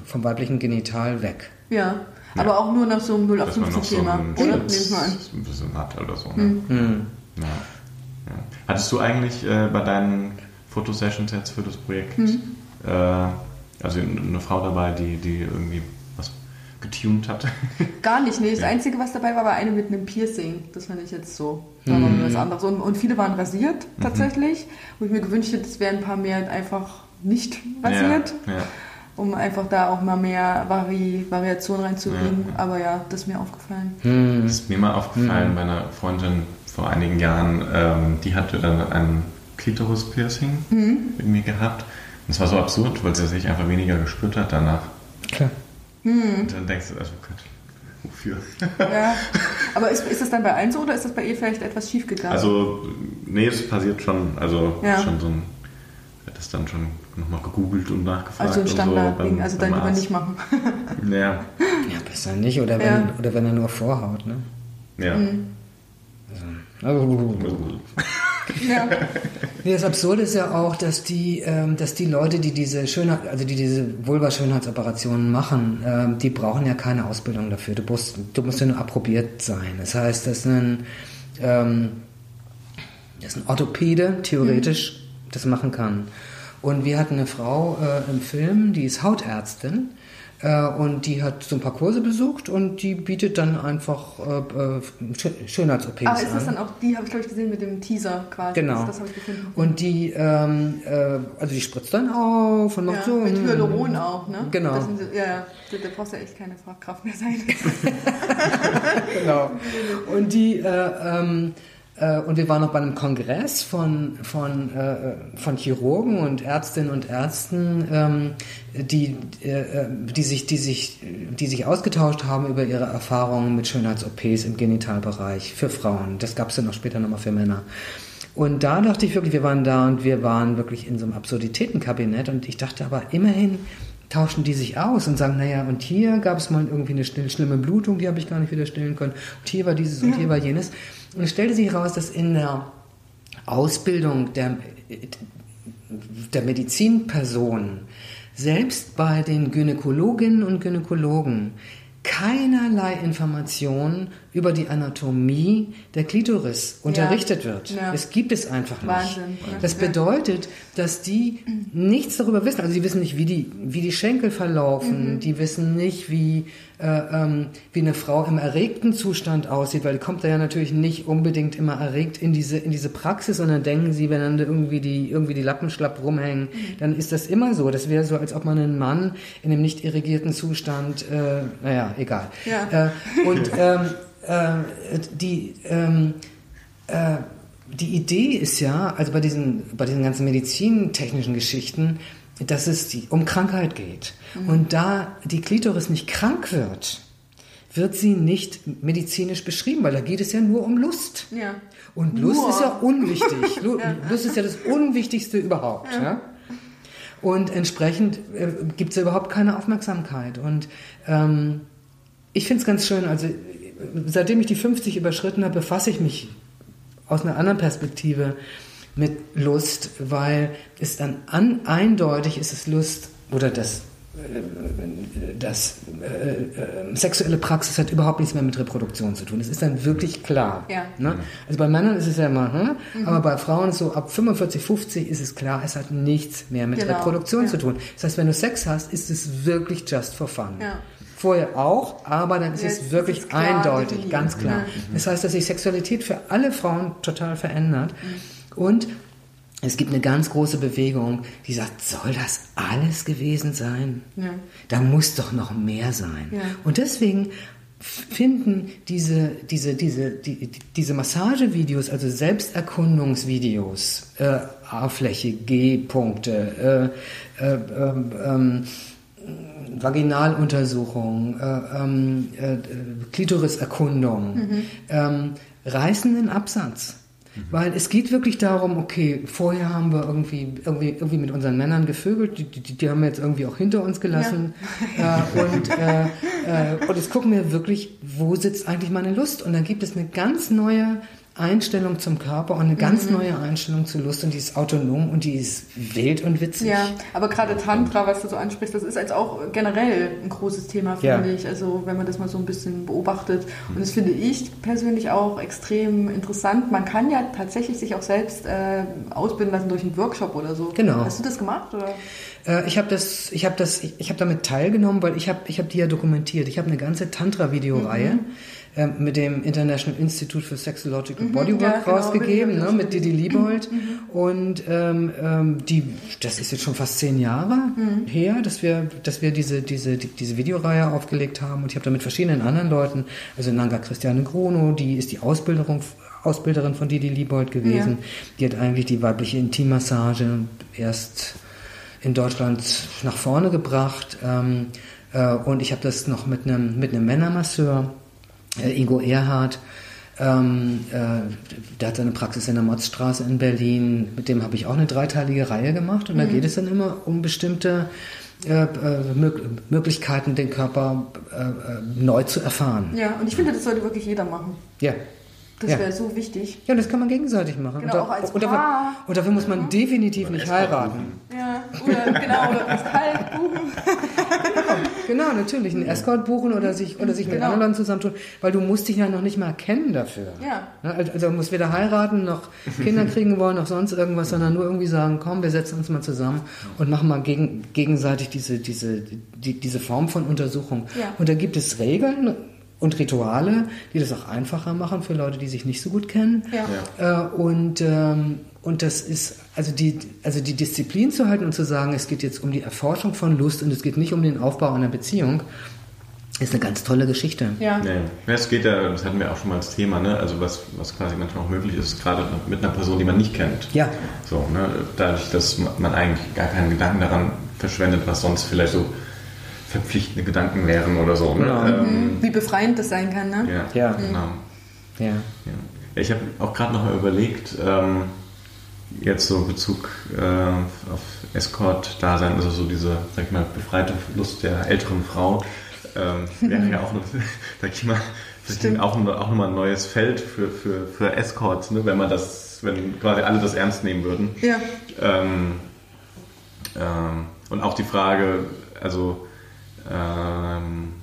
vom weiblichen Genital weg. Ja. Aber auch nur nach so einem dass man noch so 0815-Thema, einen oder? Nehme ich Schutz mal an. ein bisschen hat oder so. Ne? Ja. Ja. Hattest du eigentlich äh, bei deinen Fotosessions jetzt für das Projekt Mhm. äh, also eine Frau dabei, die, die irgendwie was getuned hat? Gar nicht, nee. Das. Einzige, was dabei war, war eine mit einem Piercing. Das fand ich jetzt so. Da war mal was anderes. Und, und viele waren rasiert, tatsächlich. Wo ich mir gewünscht hätte, es wären ein paar mehr einfach nicht rasiert. Ja. Um einfach da auch mal mehr Vari Variation reinzubringen. Ja. Aber ja, das ist mir aufgefallen. Das ist mir mal aufgefallen bei einer Freundin vor einigen Jahren, ähm, die hatte dann ein Klitoris-Piercing Mhm. mit mir gehabt. Und es war so absurd, weil sie sich einfach weniger gespürt hat danach. Klar. Und dann denkst du, also Gott, wofür? Ja. Aber ist, ist das dann bei allen so oder ist das bei ihr vielleicht etwas schief gegangen? Also, nee, es passiert schon, also Ja. schon so ein, das dann schon nochmal gegoogelt und nachgefragt. Also ein und so beim- also dann lieber nicht machen. Ja, Ja, besser nicht. Oder wenn, Ja. oder wenn er nur vorhaut. Ne? ja. Mhm. Also, ja. Nee, das Absurde ist ja auch, dass die, ähm, dass die Leute, die diese Schönheit, also die diese Vulva-Schönheitsoperationen machen, ähm, die brauchen ja keine Ausbildung dafür. Du musst, du musst ja nur approbiert sein. Das heißt, dass ein, ähm, dass ein Orthopäde theoretisch das machen kann. Und wir hatten eine Frau äh, im Film, die ist Hautärztin. Äh, und die hat so ein paar Kurse besucht und die bietet dann einfach äh, äh, Schö- Schönheits-OPs Aber ist das an. dann auch die, habe ich glaube ich gesehen, mit dem Teaser quasi. Genau. Das, das habe ich gefunden. Und die, ähm, äh, also die spritzt dann auf und macht ja, so. mit Hyaluron auch, ne? Genau. Sind, ja, ja. Da, brauchst du ja echt keine Fachkraft mehr sein. Genau. Und die, äh, ähm, äh, und wir waren noch bei einem Kongress von, von, äh, von Chirurgen und Ärztinnen und Ärzten, ähm, die, äh, äh, die, sich, die, sich, die sich ausgetauscht haben über ihre Erfahrungen mit Schönheits-OPs im Genitalbereich für Frauen. Das gab es dann auch später nochmal für Männer. Und da dachte ich wirklich, wir waren da und wir waren wirklich in so einem Absurditätenkabinett und ich dachte aber immerhin, tauschen die sich aus und sagen, naja, und hier gab es mal irgendwie eine schlimme, schlimme Blutung, die habe ich gar nicht wieder stillen können. Und hier war dieses und hier war jenes. Und es stellte sich heraus, dass in der Ausbildung der, der Medizinperson selbst bei den Gynäkologinnen und Gynäkologen keinerlei Informationen über die Anatomie der Klitoris unterrichtet wird. Ja. Es gibt es einfach nicht. Wahnsinn, ja. Das bedeutet, dass die nichts darüber wissen. Also die wissen nicht, wie die, wie die Schenkel verlaufen. Die wissen nicht, wie, äh, ähm, wie eine Frau im erregten Zustand aussieht, weil die kommt da ja natürlich nicht unbedingt immer erregt in diese, in diese Praxis, sondern denken sie, wenn dann irgendwie die, irgendwie die Lappen schlapp rumhängen, dann ist das immer so. Das wäre so, als ob man einen Mann in einem nicht irrigierten Zustand, äh, naja, egal. Ja. Äh, und ähm, äh, die, ähm, äh, die Idee ist ja, also bei diesen, bei diesen ganzen medizintechnischen Geschichten, dass es die, um Krankheit geht. Und da die Klitoris nicht krank wird, wird sie nicht medizinisch beschrieben, weil da geht es ja nur um Lust. Ja. Und Lust Nur. ist ja unwichtig. Lu- Lust ist ja das Unwichtigste überhaupt. Ja. Und entsprechend äh, gibt es ja überhaupt keine Aufmerksamkeit. Und ähm, ich finde es ganz schön, also seitdem ich die 50 überschritten habe, befasse ich mich aus einer anderen Perspektive mit Lust, weil es dann an, eindeutig ist es Lust oder das, äh, das äh, äh, sexuelle Praxis hat überhaupt nichts mehr mit Reproduktion zu tun. Es ist dann wirklich klar. Ja. Ne? Also bei Männern ist es ja immer, hm? aber bei Frauen so ab 45, 50 ist es klar, es hat nichts mehr mit Genau. Reproduktion Ja. zu tun. Das heißt, wenn du Sex hast, ist es wirklich just for fun. Ja. Vorher auch, aber dann ist Jetzt es ist wirklich es klar eindeutig, definiert. ganz klar. Ja. Das heißt, dass sich Sexualität für alle Frauen total verändert. Mhm. Und es gibt eine ganz große Bewegung, die sagt, soll das alles gewesen sein? Ja. Da muss doch noch mehr sein. Ja. Und deswegen finden diese, diese, diese, die, die- diese Massagevideos, also Selbsterkundungsvideos, äh, A-Fläche, G-Punkte, äh, äh, ähm, ähm, Vaginaluntersuchung, äh, ähm, äh, Klitoriserkundung, ähm, reißen den Absatz. Weil es geht wirklich darum, okay, vorher haben wir irgendwie, irgendwie, irgendwie mit unseren Männern gevögelt, die, die, die haben wir jetzt irgendwie auch hinter uns gelassen. Äh, und, äh, äh, und jetzt gucken wir wirklich, wo sitzt eigentlich meine Lust? Und dann gibt es eine ganz neue Einstellung zum Körper und eine ganz neue Einstellung zur Lust und die ist autonom und die ist wild und witzig. Ja, aber gerade Tantra, was du so ansprichst, das ist jetzt auch generell ein großes Thema, finde Ja. ich. Also wenn man das mal so ein bisschen beobachtet. Und das finde ich persönlich auch extrem interessant. Man kann ja tatsächlich sich auch selbst äh, ausbilden lassen durch einen Workshop oder so. Genau. Hast du das gemacht? Oder? Äh, ich habe das, ich habe das, ich, ich habe damit teilgenommen, weil ich habe, ich habe die ja dokumentiert. Ich habe eine ganze Tantra-Videoreihe äh, mit dem International Institute for Sexological Bodywork ja, genau, rausgegeben, ne, mit Didi Liebold. Und ähm, ähm, die, das ist jetzt schon fast zehn Jahre her, dass wir, dass wir diese, diese, die, diese Videoreihe aufgelegt haben. Und ich habe da mit verschiedenen anderen Leuten, also Nanga Christiane Gruno, die ist die Ausbilderung, Ausbilderin von Didi Liebold gewesen. Die hat eigentlich die weibliche Intimmassage erst in Deutschland nach vorne gebracht. Ähm, äh, und ich habe das noch mit einem mit einem Männermasseur, äh, Ingo Erhardt, ähm, äh, der hat seine Praxis in der Motzstraße in Berlin. Mit dem habe ich auch eine dreiteilige Reihe gemacht. Und da geht es dann immer um bestimmte äh, äh, Mög Möglichkeiten, den Körper äh, äh, neu zu erfahren. Ja, und ich finde, das sollte wirklich jeder machen. Ja. Das ja. wäre so wichtig. ja, das kann man gegenseitig machen. Genau, und, auch als und, dafür, Paar. und dafür muss man definitiv nicht heiraten. Ja, oder genau, oder das Kalt buchen. Genau, natürlich. Einen Escort buchen oder sich, oder sich mit Genau. anderen Leuten zusammentun, weil du musst dich ja noch nicht mal kennen dafür. Ja. Ne, Also also du musst weder heiraten, noch Kinder kriegen wollen, noch sonst irgendwas, sondern nur irgendwie sagen, komm, wir setzen uns mal zusammen und machen mal gegen, gegenseitig diese, diese, die, diese Form von Untersuchung. Ja. Und da gibt es Regeln und Rituale, die das auch einfacher machen für Leute, die sich nicht so gut kennen. Ja. Äh, und, ähm, und das ist, also die, also die Disziplin zu halten und zu sagen, es geht jetzt um die Erforschung von Lust und es geht nicht um den Aufbau einer Beziehung, ist eine ganz tolle Geschichte. Ja. Nee. Ja, es geht ja, das hatten wir auch schon mal als Thema, ne? also was, was quasi manchmal auch möglich ist, gerade mit einer Person, die man nicht kennt. Ja. So, ne? Dadurch, dass man eigentlich gar keinen Gedanken daran verschwendet, was sonst vielleicht so verpflichtende Gedanken wären oder so. Ne? Genau. Ähm, Wie befreiend das sein kann, ne? ja, Ja. genau. Ja. Ja. Ja, ich habe auch gerade noch mal überlegt, ähm, jetzt so Bezug äh, auf Escort-Dasein, also so diese, sag ich mal, befreite Lust der älteren Frau, ähm, wäre ja auch, noch, sag ich mal, vielleicht auch, noch- auch nochmal ein neues Feld für, für, für Escorts, ne, wenn man das, wenn quasi alle das ernst nehmen würden. Ja. Ähm, ähm, Und auch die Frage, also ähm,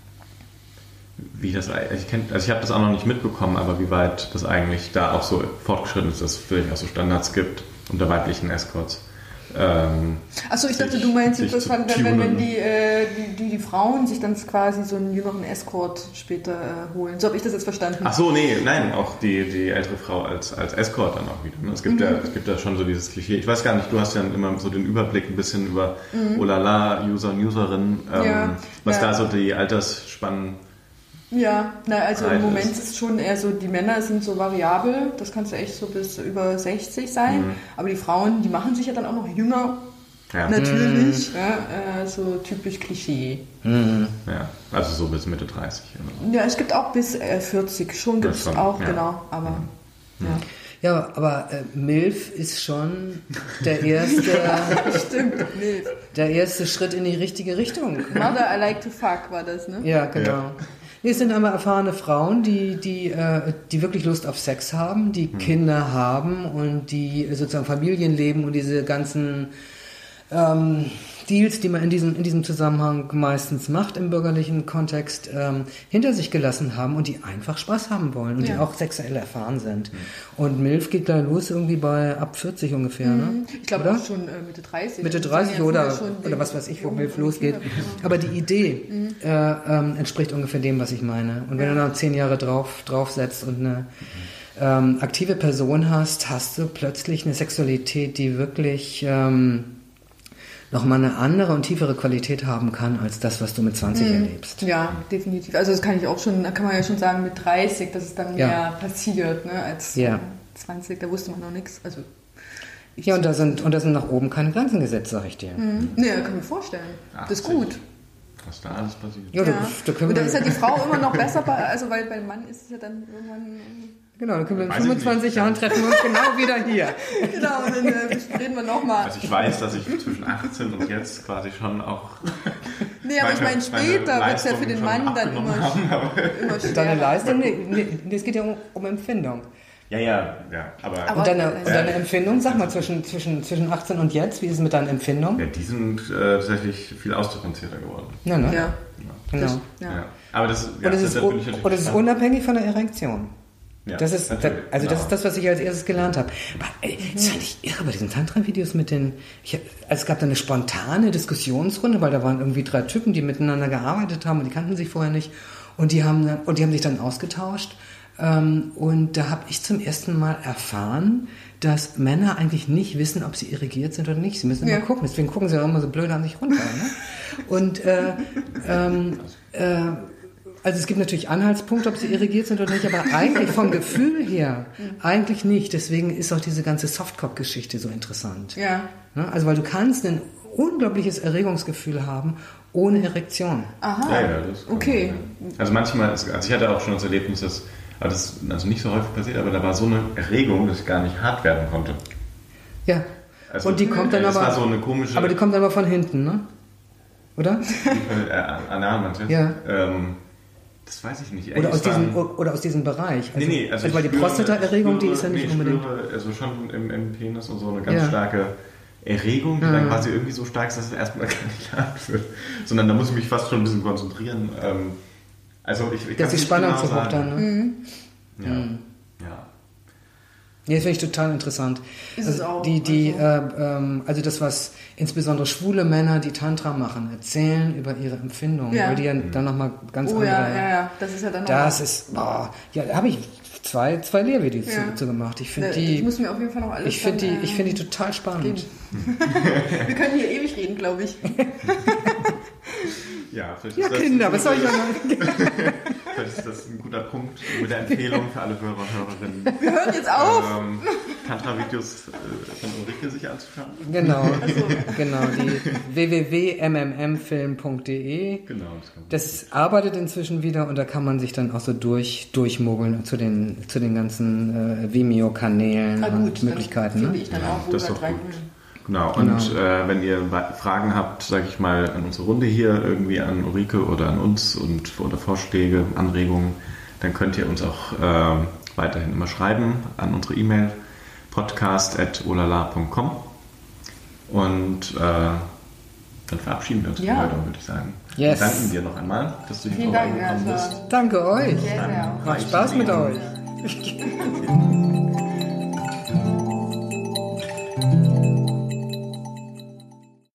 wie das ich kenn, also ich habe das auch noch nicht mitbekommen, aber wie weit das eigentlich da auch so fortgeschritten ist, dass es vielleicht auch so Standards gibt unter weiblichen Escorts. Ähm, Achso, ich dachte, du meinst jetzt, wenn, wenn, wenn die, äh, die, die, die, Frauen sich dann quasi so einen jüngeren Escort später äh, holen. So habe ich das jetzt verstanden. Ach nee, nein, auch die, die ältere Frau als, als Escort dann auch wieder. Ne? Es, gibt mhm. ja, es gibt ja schon so dieses Klischee. Ich weiß gar nicht, du hast ja immer so den Überblick ein bisschen über mhm. Olala, User und Userinnen, ähm, ja. was ja. da so die Altersspannen ja, na, also im Moment ist es schon eher so, die Männer sind so variabel, das kannst du echt so bis über 60 sein, mhm. aber die Frauen, die machen sich ja dann auch noch jünger. Ja. Natürlich, mhm. ja, äh, so typisch Klischee. Mhm. Ja, also so bis Mitte 30. Oder? Ja, es gibt auch bis äh, 40, schon gibt es auch, ja. genau, aber mhm. ja. Ja, aber äh, MILF ist schon der erste, Stimmt, MILF. der erste Schritt in die richtige Richtung. Mother I like to fuck war das, ne? Ja, genau. Nee, es sind aber erfahrene Frauen, die, die, äh, die wirklich Lust auf Sex haben, die mhm. Kinder haben und die sozusagen Familien leben und diese ganzen ähm, Deals, die man in diesem, in diesem Zusammenhang meistens macht im bürgerlichen Kontext, ähm, hinter sich gelassen haben und die einfach Spaß haben wollen und ja. die auch sexuell erfahren sind. Mhm. Und MILF geht da los irgendwie bei ab 40 ungefähr, ne? mhm. ne? Ich glaube auch schon äh, Mitte 30. Mitte 30 oder, oder was weiß ich, wo MILF losgeht. Aber die Idee mhm. äh, ähm, entspricht ungefähr dem, was ich meine. Und wenn ja. du dann zehn Jahre drauf, draufsetzt und eine ähm, aktive Person hast, hast du plötzlich eine Sexualität, die wirklich... Ähm, nochmal eine andere und tiefere Qualität haben kann als das, was du mit 20 mhm. erlebst. Ja, definitiv. Also das kann ich auch schon, da kann man ja schon sagen mit 30, dass es dann ja. mehr passiert ne, als ja. 20, da wusste man noch nichts. Also ja, und da, sind, und da sind nach oben keine Grenzen gesetzt, sag ich dir. Mhm. Nee, kann ich mir vorstellen. 80. Das ist gut. Was da alles passiert. Ja, ja. Da, da können und da ist ja die Frau immer noch besser, bei, also weil beim Mann ist es ja dann irgendwann Genau, dann können wir in 25 Jahren treffen wir uns genau wieder hier. genau, und dann äh, reden wir nochmal. Also ich weiß, dass ich zwischen 18 und jetzt quasi schon auch. Nee, aber ich meine, später wird es ja für den Mann dann immer, haben, immer schwerer. Deine Leistung? Nee, nee, es geht ja um, um Empfindung. Ja, ja, ja. Aber, aber und deine, und deine Empfindung, sag mal, zwischen, zwischen, zwischen 18 und jetzt, wie ist es mit deinen Empfindungen? Ja, die sind äh, tatsächlich viel ausdifferenzierter geworden. Ja, ne? Ja. Genau. Das, ja. Aber das, ja, und es ist, und es ist unabhängig von der Erektion. Ja, das ist, also genau. das ist das, was ich als erstes gelernt habe. Aber, das fand ich irre bei diesen Tantra-Videos mit den. Ich, also es gab da eine spontane Diskussionsrunde, weil da waren irgendwie drei Typen, die miteinander gearbeitet haben und die kannten sich vorher nicht. Und die haben, und die haben sich dann ausgetauscht. Ähm, und da habe ich zum ersten Mal erfahren, dass Männer eigentlich nicht wissen, ob sie irrigiert sind oder nicht. Sie müssen ja. immer gucken. Deswegen gucken sie auch immer so blöd an sich runter. Ne? Und äh, ähm, äh, also es gibt natürlich Anhaltspunkte, ob sie irrigiert sind oder nicht, aber eigentlich vom Gefühl her eigentlich nicht. Deswegen ist auch diese ganze Softcock-Geschichte so interessant. Ja. Also weil du kannst ein unglaubliches Erregungsgefühl haben ohne Erektion. Aha. Ja, ja, das okay. Also manchmal, also ich hatte auch schon das Erlebnis, dass aber das also nicht so häufig passiert, aber da war so eine Erregung, dass ich gar nicht hart werden konnte. Ja. Also, und die kommt dann aber. So eine komische, aber die kommt dann aber von hinten, ne? Oder? Äh, anal, meinst du? Ja. Ähm, das weiß ich nicht. Oder aus, diesem, oder aus diesem Bereich. Also, nee, nee, also, weil die Prostata-Erregung, die ist ja nicht nee, unbedingt. Spüre, also schon im, im Penis und so eine ganz ja. starke Erregung, die ja. dann quasi irgendwie so stark ist, dass es erstmal gar nicht hart wird. Sondern da muss ich mich fast schon ein bisschen konzentrieren. Ähm, also ich, ich Dass die Spannung genau zu hoch dann, ne? Mhm. Ja. Mhm. Ja. Das finde ich total interessant. Ist also es auch. Die, die, also. Äh, ähm, also das, was insbesondere schwule Männer, die Tantra machen, erzählen über ihre Empfindungen, ja. weil die ja dann nochmal ganz oh, andere... Ja, ja, ja, das ist ja dann Das ist, boah, ja, da habe ich zwei, zwei Lehrvideos ja. zu, zu, gemacht. Ich finde die... Ich muss mir auf jeden Fall noch alles Ich finde die, ich find die total spannend. Wir können hier ewig reden, glaube ich. Ja, vielleicht ja, das Kinder, was soll ich sagen? vielleicht ist das ein guter Punkt mit der Empfehlung für alle Hörer und Hörerinnen. Wir hören jetzt auf! Ähm, Tantra-Videos äh, von Ulrike sich anzuschauen. Genau, also. genau, die www.mmmfilm.de. Genau. Das, das arbeitet inzwischen wieder und da kann man sich dann auch so durch, durchmogeln zu den, zu den ganzen äh, Vimeo-Kanälen und Möglichkeiten. Dann ne? ich dann auch, ja, das ist doch gut. Genau, und genau. Äh, wenn ihr Fragen habt, sage ich mal, an unsere Runde hier, irgendwie an Ulrike oder an uns und oder Vorschläge, Anregungen, dann könnt ihr uns auch äh, weiterhin immer schreiben an unsere E-Mail podcast.olala.com und äh, dann verabschieden wir uns Ja. für heute, würde ich sagen. Yes. Wir danken dir noch einmal, dass du hier Vielen Dank, ja, vorbeigekommen es bist. Danke euch. sehr, sehr. Macht Spaß mit euch.